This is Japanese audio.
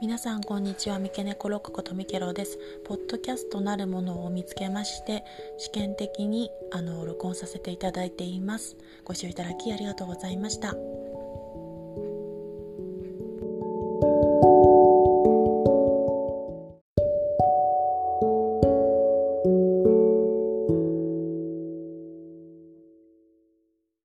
皆さんこんにちは。三毛猫ロックことみけろです。ポッドキャストなるものを見つけまして試験的にあの録音させていただいています。ご視聴いただきありがとうございました。